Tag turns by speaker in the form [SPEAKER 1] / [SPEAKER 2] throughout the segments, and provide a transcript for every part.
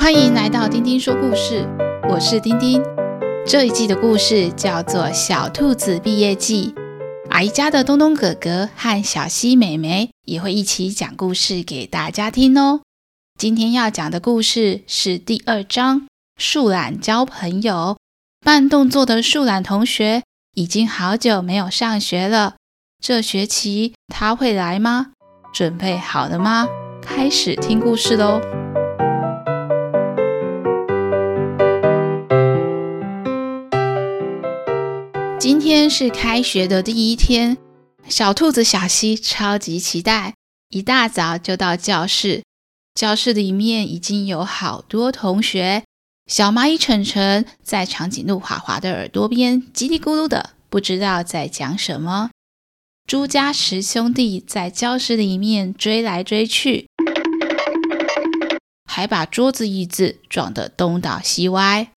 [SPEAKER 1] 欢迎来到丁丁说故事，我是丁丁。这一季的故事叫做《小兔子毕业季》，阿姨家的东东哥哥和小西妹妹也会一起讲故事给大家听哦。今天要讲的故事是第二章《树懒交朋友》。慢动作的树懒同学已经好久没有上学了，这学期他会来吗？准备好了吗？开始听故事喽！今天是开学的第一天，小兔子小西超级期待，一大早就到教室。教室里面已经有好多同学。小蚂蚁晨晨在长颈鹿华华的耳朵边叽里咕噜的，不知道在讲什么。朱家十兄弟在教室里面追来追去，还把桌子椅子撞得东倒西歪。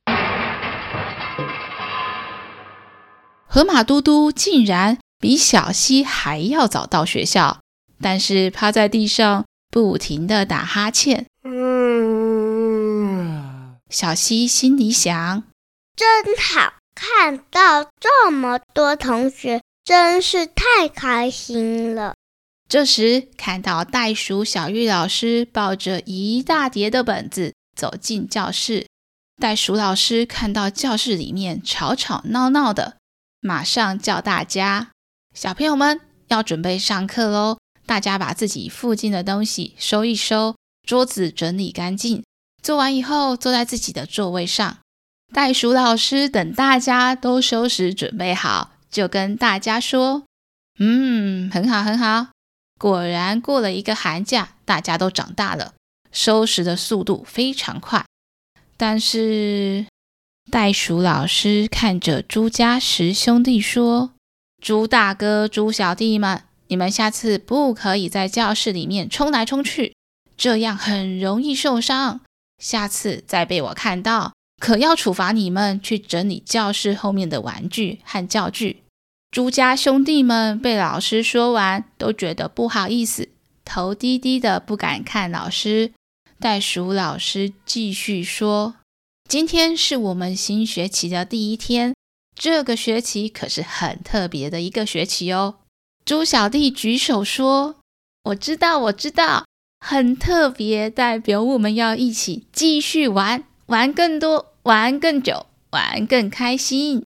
[SPEAKER 1] 河马嘟嘟竟然比小溪还要早到学校，但是趴在地上不停的打哈欠。小溪心里想：
[SPEAKER 2] 真好，看到这么多同学，真是太开心了。
[SPEAKER 1] 这时，看到袋鼠小玉老师抱着一大叠的本子走进教室，袋鼠老师看到教室里面吵吵闹闹的。马上叫大家，小朋友们要准备上课喽！大家把自己附近的东西收一收，桌子整理干净。做完以后，坐在自己的座位上。袋鼠老师等大家都收拾准备好，就跟大家说：“嗯，很好，很好。果然过了一个寒假，大家都长大了，收拾的速度非常快。但是……”袋鼠老师看着朱家十兄弟说：“朱大哥、朱小弟们，你们下次不可以在教室里面冲来冲去，这样很容易受伤。下次再被我看到，可要处罚你们去整理教室后面的玩具和教具。”朱家兄弟们被老师说完，都觉得不好意思，头低低的不敢看老师。袋鼠老师继续说。今天是我们新学期的第一天，这个学期可是很特别的一个学期哦。猪小弟举手说：“我知道，我知道，很特别，代表我们要一起继续玩，玩更多，玩更久，玩更开心。”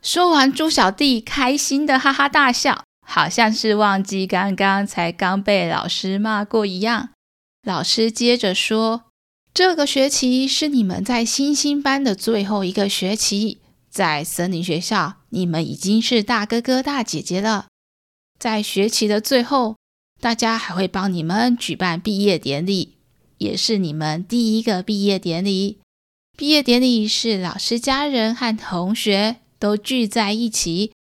[SPEAKER 1] 说完，猪小弟开心的哈哈大笑，好像是忘记刚刚才刚被老师骂过一样。老师接着说。这个学期是你们在星星班的最后一个学期，在森林学校，你们已经是大哥哥大姐姐了。在学期的最后，大家还会帮你们举办毕业典礼，也是你们第一个毕业典礼。毕业典礼是老师、家人和同学都聚在一起，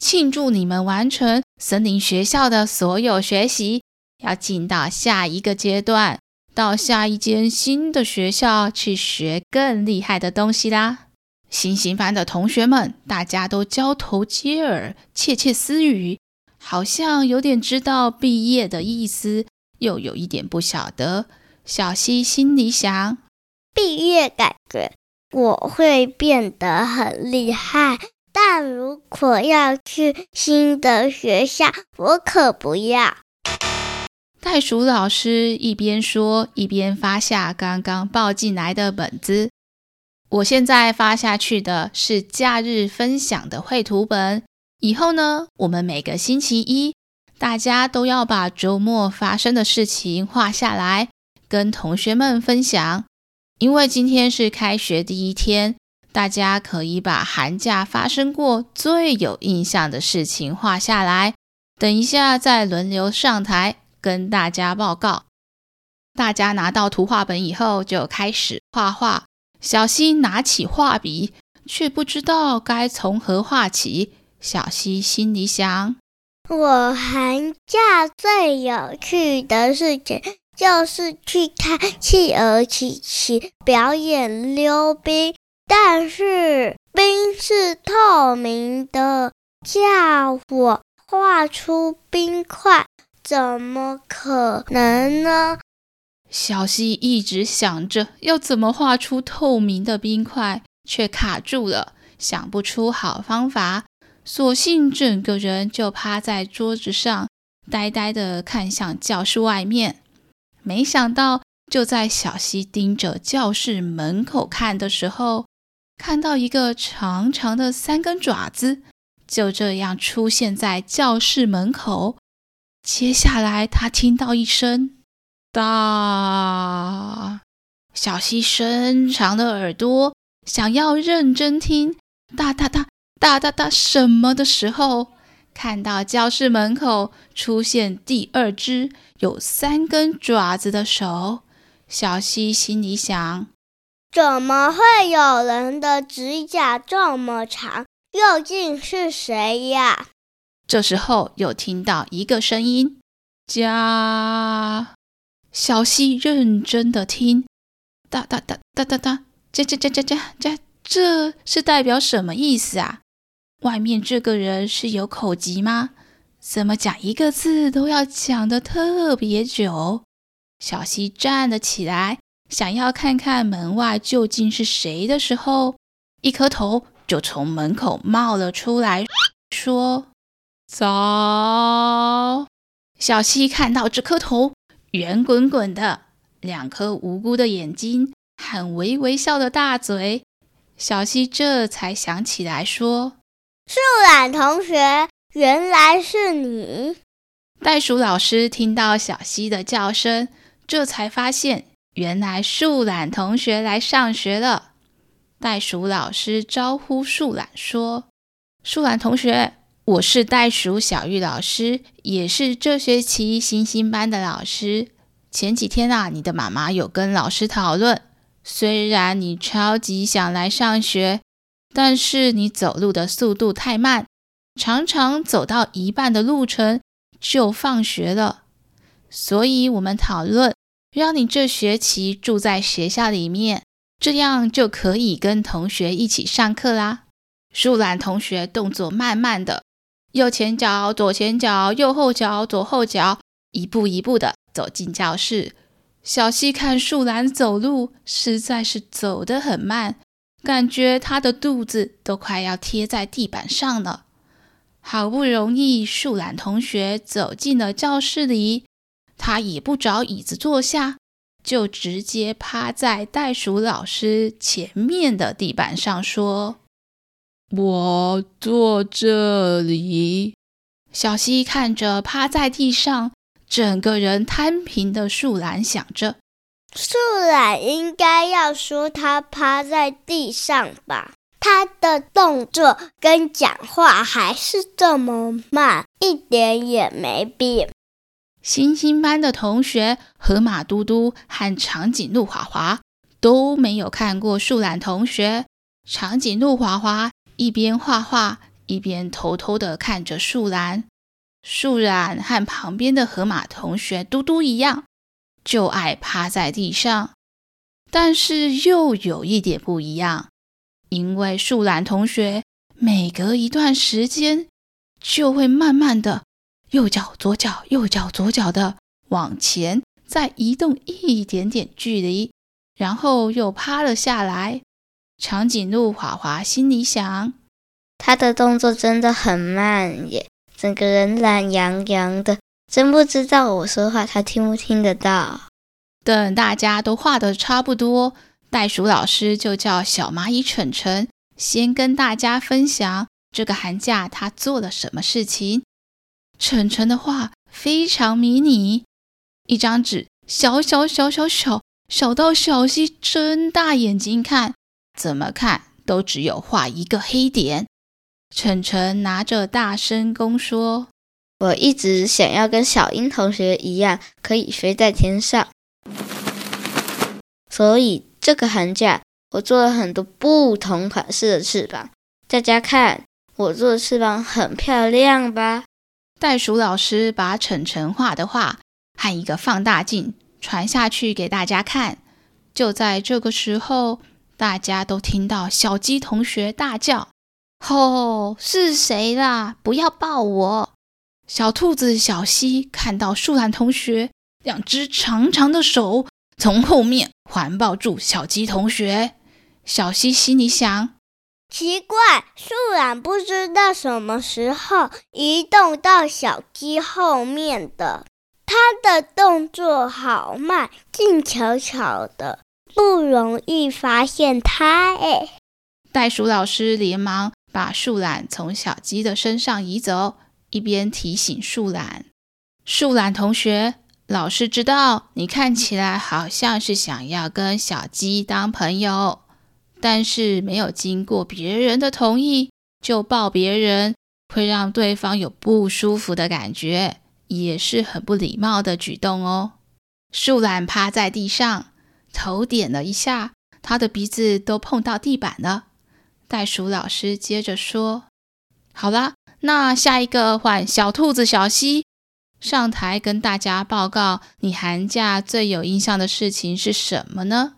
[SPEAKER 1] 庆祝你们完成森林学校的所有学习，要进到下一个阶段。到下一间新的学校去学更厉害的东西啦！星星班的同学们，大家都交头接耳、窃窃私语，好像有点知道毕业的意思，又有一点不晓得。小溪心里想：
[SPEAKER 2] 毕业感觉我会变得很厉害，但如果要去新的学校，我可不要。
[SPEAKER 1] 袋鼠老师一边说，一边发下刚刚抱进来的本子。我现在发下去的是假日分享的绘图本。以后呢，我们每个星期一，大家都要把周末发生的事情画下来，跟同学们分享。因为今天是开学第一天，大家可以把寒假发生过最有印象的事情画下来。等一下再轮流上台。跟大家报告，大家拿到图画本以后就开始画画。小西拿起画笔，却不知道该从何画起。小西心里想：
[SPEAKER 2] 我寒假最有趣的事情就是去看企鹅琪琪表演溜冰，但是冰是透明的，叫我画出冰块。怎么可能呢？
[SPEAKER 1] 小希一直想着要怎么画出透明的冰块，却卡住了，想不出好方法，索性整个人就趴在桌子上，呆呆地看向教室外面。没想到，就在小希盯着教室门口看的时候，看到一个长长的三根爪子，就这样出现在教室门口。接下来，他听到一声“哒”，小溪伸长的耳朵想要认真听“哒哒哒哒哒哒”什么的时候，看到教室门口出现第二只有三根爪子的手。小溪心里想：
[SPEAKER 2] 怎么会有人的指甲这么长？究竟是谁呀？
[SPEAKER 1] 这时候又听到一个声音：“加。”小希认真的听：“哒哒哒哒哒哒，加加加加加加，这是代表什么意思啊？外面这个人是有口疾吗？怎么讲一个字都要讲得特别久？”小希站了起来，想要看看门外究竟是谁的时候，一颗头就从门口冒了出来，说：“早。”小溪看到这颗头圆滚滚的，两颗无辜的眼睛和微微笑的大嘴，小溪这才想起来说：“
[SPEAKER 2] 树懒同学，原来是你！”
[SPEAKER 1] 袋鼠老师听到小溪的叫声。这才发现，原来树懒同学来上学了。袋鼠老师招呼树懒说：“树懒同学，我是袋鼠小玉老师，也是这学期星星班的老师。前几天啊，你的妈妈有跟老师讨论，虽然你超级想来上学，但是你走路的速度太慢，常常走到一半的路程就放学了。”所以我们讨论，让你这学期住在学校里面，这样就可以跟同学一起上课啦。树懒同学动作慢慢的，右前脚、左前脚、右后脚、左后脚，一步一步的走进教室。小溪看树懒走路，实在是走得很慢，感觉他的肚子都快要贴在地板上了。好不容易，树懒同学走进了教室里。他也不找椅子坐下，就直接趴在袋鼠老师前面的地板上说：“我坐这里。”小溪看着趴在地上、整个人摊平的树懒，想着：“
[SPEAKER 2] 树懒应该要说他趴在地上吧？他的动作跟讲话还是这么慢，一点也没变。”
[SPEAKER 1] 星星班的同学河马嘟嘟和长颈鹿华华都没有看过树懒同学。长颈鹿华华一边画画，一边偷偷的看着树懒。树懒和旁边的河马同学嘟嘟一样，就爱趴在地上。但是又有一点不一样，因为树懒同学每隔一段时间就会慢慢的。右脚、左脚、右脚、左脚的往前，再移动一点点距离，然后又趴了下来。长颈鹿华华心里想：
[SPEAKER 2] 他的动作真的很慢耶，整个人懒洋洋的，真不知道我说话他听不听得到。
[SPEAKER 1] 等大家都画的差不多，袋鼠老师就叫小蚂蚁晨晨先跟大家分享这个寒假他做了什么事情。晨晨的画非常迷你，一张纸小小小小小小到小溪睁大眼睛看，怎么看都只有画一个黑点。晨晨拿着大声公说：“
[SPEAKER 2] 我一直想要跟小鹰同学一样，可以飞在天上，所以这个寒假我做了很多不同款式的翅膀。大家看，我做的翅膀很漂亮吧？”
[SPEAKER 1] 袋鼠老师把晨晨画的画和一个放大镜传下去给大家看。就在这个时候，大家都听到小鸡同学大叫：“吼，是谁啦？不要抱我！”小兔子小西看到树懒同学两只长长的手从后面环抱住小鸡同学。小溪心里想：
[SPEAKER 2] 奇怪，树懒不知道什么时候移动到小鸡后面的，它的动作好慢，静悄悄的，不容易发现它。哎，
[SPEAKER 1] 袋鼠老师连忙把树懒从小鸡的身上移走，一边提醒树懒：“树懒同学，老师知道你看起来好像是想要跟小鸡当朋友。”但是没有经过别人的同意就抱别人，会让对方有不舒服的感觉，也是很不礼貌的举动哦。树懒趴在地上，头点了一下，他的鼻子都碰到地板了。袋鼠老师接着说：“好啦，那下一个换小兔子小溪上台跟大家报告，你寒假最有印象的事情是什么呢？”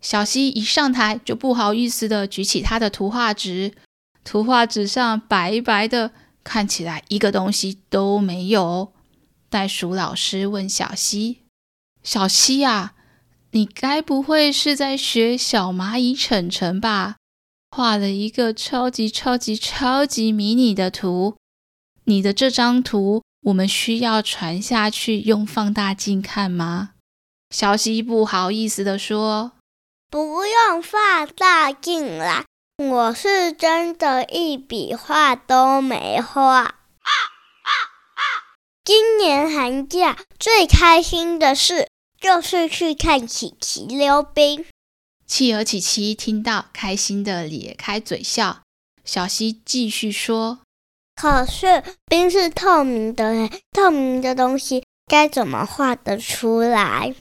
[SPEAKER 1] 小溪一上台就不好意思地举起他的图画纸，图画纸上白白的，看起来一个东西都没有。袋鼠老师问小溪：“小溪呀，你该不会是在学小蚂蚁晨晨吧？画了一个超级超级超级迷你的图，你的这张图我们需要传下去用放大镜看吗？”小溪不好意思地说。
[SPEAKER 2] 不用放大镜啦，我是真的一笔画都没画。今年寒假最开心的事就是去看琪琪溜冰。
[SPEAKER 1] 企鹅琪琪听到，开心的咧开嘴笑。小溪继续说：“
[SPEAKER 2] 可是冰是透明的，透明的东西该怎么画得出来？”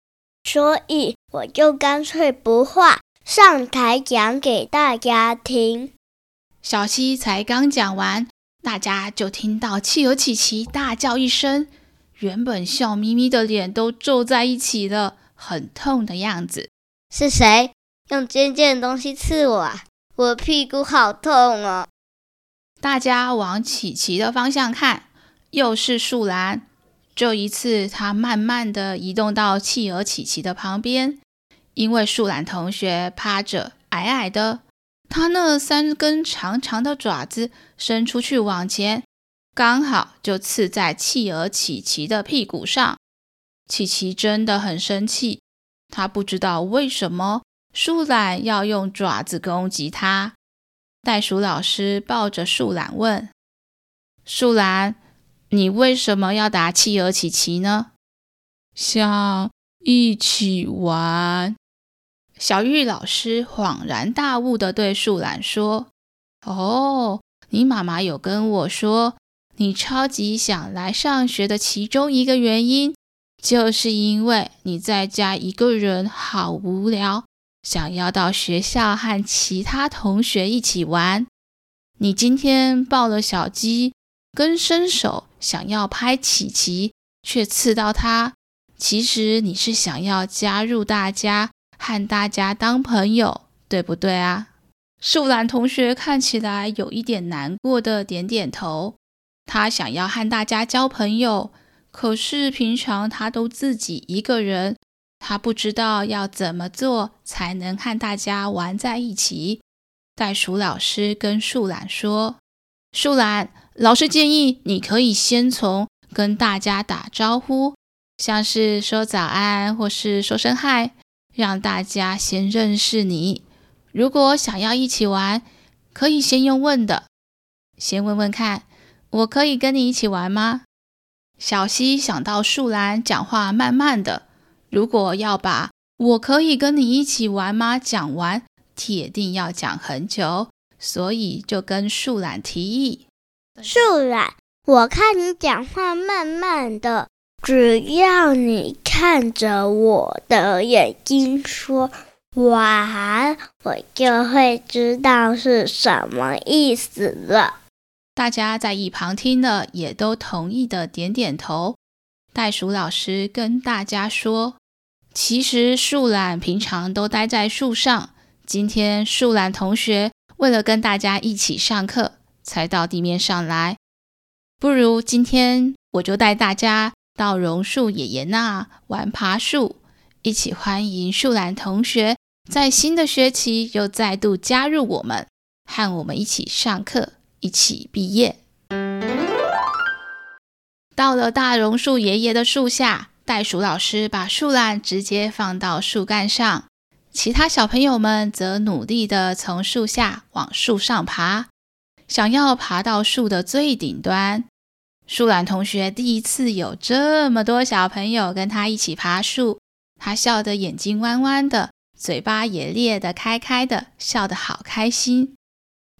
[SPEAKER 2] 所以我就干脆不画，上台讲给大家听。
[SPEAKER 1] 小溪才刚讲完，大家就听到企鹅琪琪大叫一声，原本笑眯眯的脸都皱在一起了，很痛的样子。
[SPEAKER 2] 是谁用尖尖的东西刺我啊？我屁股好痛哦！
[SPEAKER 1] 大家往琪琪的方向看，又是树懒。这一次，它慢慢地移动到企鹅琪琪的旁边，因为树懒同学趴着，矮矮的，它那三根长长的爪子伸出去往前，刚好就刺在企鹅琪琪的屁股上。琪琪真的很生气，他不知道为什么树懒要用爪子攻击他。袋鼠老师抱着树懒问：“树懒。”你为什么要打企鹅琪琪呢？想一起玩。小玉老师恍然大悟地对树懒说：“哦，你妈妈有跟我说，你超级想来上学的其中一个原因，就是因为你在家一个人好无聊，想要到学校和其他同学一起玩。你今天抱了小鸡。”跟伸手想要拍琪琪，却刺到它。其实你是想要加入大家，和大家当朋友，对不对啊？树懒同学看起来有一点难过的点点头。他想要和大家交朋友，可是平常他都自己一个人，他不知道要怎么做才能和大家玩在一起。袋鼠老师跟树懒说：“树懒。”老师建议你可以先从跟大家打招呼，像是说早安或是说声嗨，让大家先认识你。如果想要一起玩，可以先用问的，先问问看，我可以跟你一起玩吗？小溪想到树懒讲话慢慢的，如果要把我可以跟你一起玩吗讲完，铁定要讲很久，所以就跟树懒提议。
[SPEAKER 2] 树懒，我看你讲话慢慢的，只要你看着我的眼睛说“晚”，我就会知道是什么意思了。
[SPEAKER 1] 大家在一旁听了，也都同意的点点头。袋鼠老师跟大家说：“其实树懒平常都待在树上，今天树懒同学为了跟大家一起上课。”才到地面上来，不如今天我就带大家到榕树爷爷那玩爬树，一起欢迎树懒同学在新的学期又再度加入我们，和我们一起上课，一起毕业。到了大榕树爷爷的树下，袋鼠老师把树懒直接放到树干上，其他小朋友们则努力地从树下往树上爬，想要爬到树的最顶端。树懒同学第一次有这么多小朋友跟他一起爬树，他笑得眼睛弯弯的，嘴巴也裂得开开的，笑得好开心。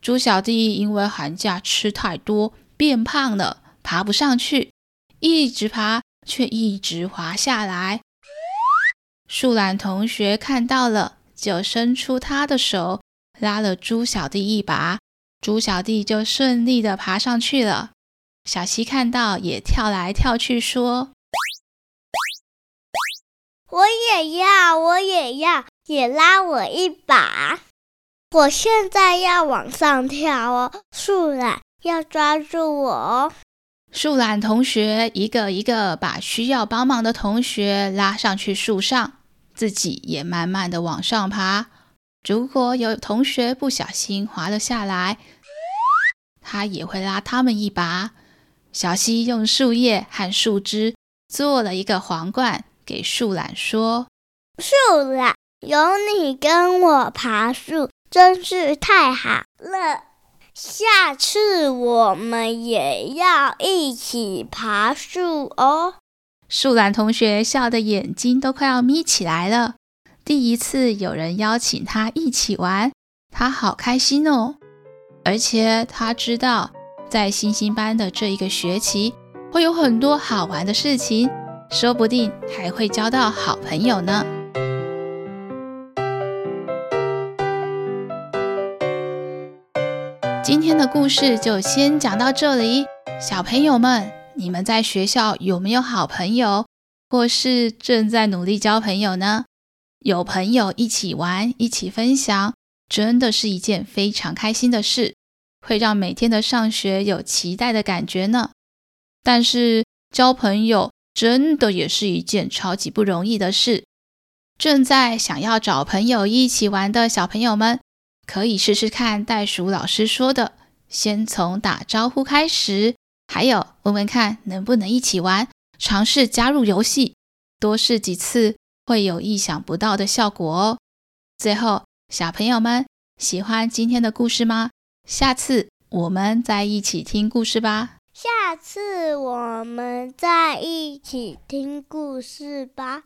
[SPEAKER 1] 猪小弟因为寒假吃太多，变胖了，爬不上去，一直爬。却一直滑下来。树懒同学看到了，就伸出他的手，拉了猪小弟一把，猪小弟就顺利地爬上去了。小溪看到，也跳来跳去，说：“
[SPEAKER 2] 我也要，我也要，也拉我一把！我现在要往上跳哦，树懒要抓住我哦。”
[SPEAKER 1] 树懒同学一个一个把需要帮忙的同学拉上去树上，自己也慢慢的往上爬。如果有同学不小心滑了下来，他也会拉他们一把。小溪用树叶和树枝做了一个皇冠，给树懒说：“
[SPEAKER 2] 树懒，有你跟我爬树，真是太好了。”下次我们也要一起爬树哦！
[SPEAKER 1] 树懒同学笑得眼睛都快要眯起来了。第一次有人邀请他一起玩，他好开心哦！而且他知道，在星星班的这一个学期会有很多好玩的事情，说不定还会交到好朋友呢。今天的故事就先讲到这里，小朋友们，你们在学校有没有好朋友，或是正在努力交朋友呢？有朋友一起玩，一起分享，真的是一件非常开心的事，会让每天的上学有期待的感觉呢。但是交朋友真的也是一件超级不容易的事，正在想要找朋友一起玩的小朋友们。可以试试看袋鼠老师说的，先从打招呼开始，还有问问看能不能一起玩，尝试加入游戏，多试几次会有意想不到的效果哦。最后，小朋友们喜欢今天的故事吗？下次我们再一起听故事吧。
[SPEAKER 2] 下次我们再一起听故事吧。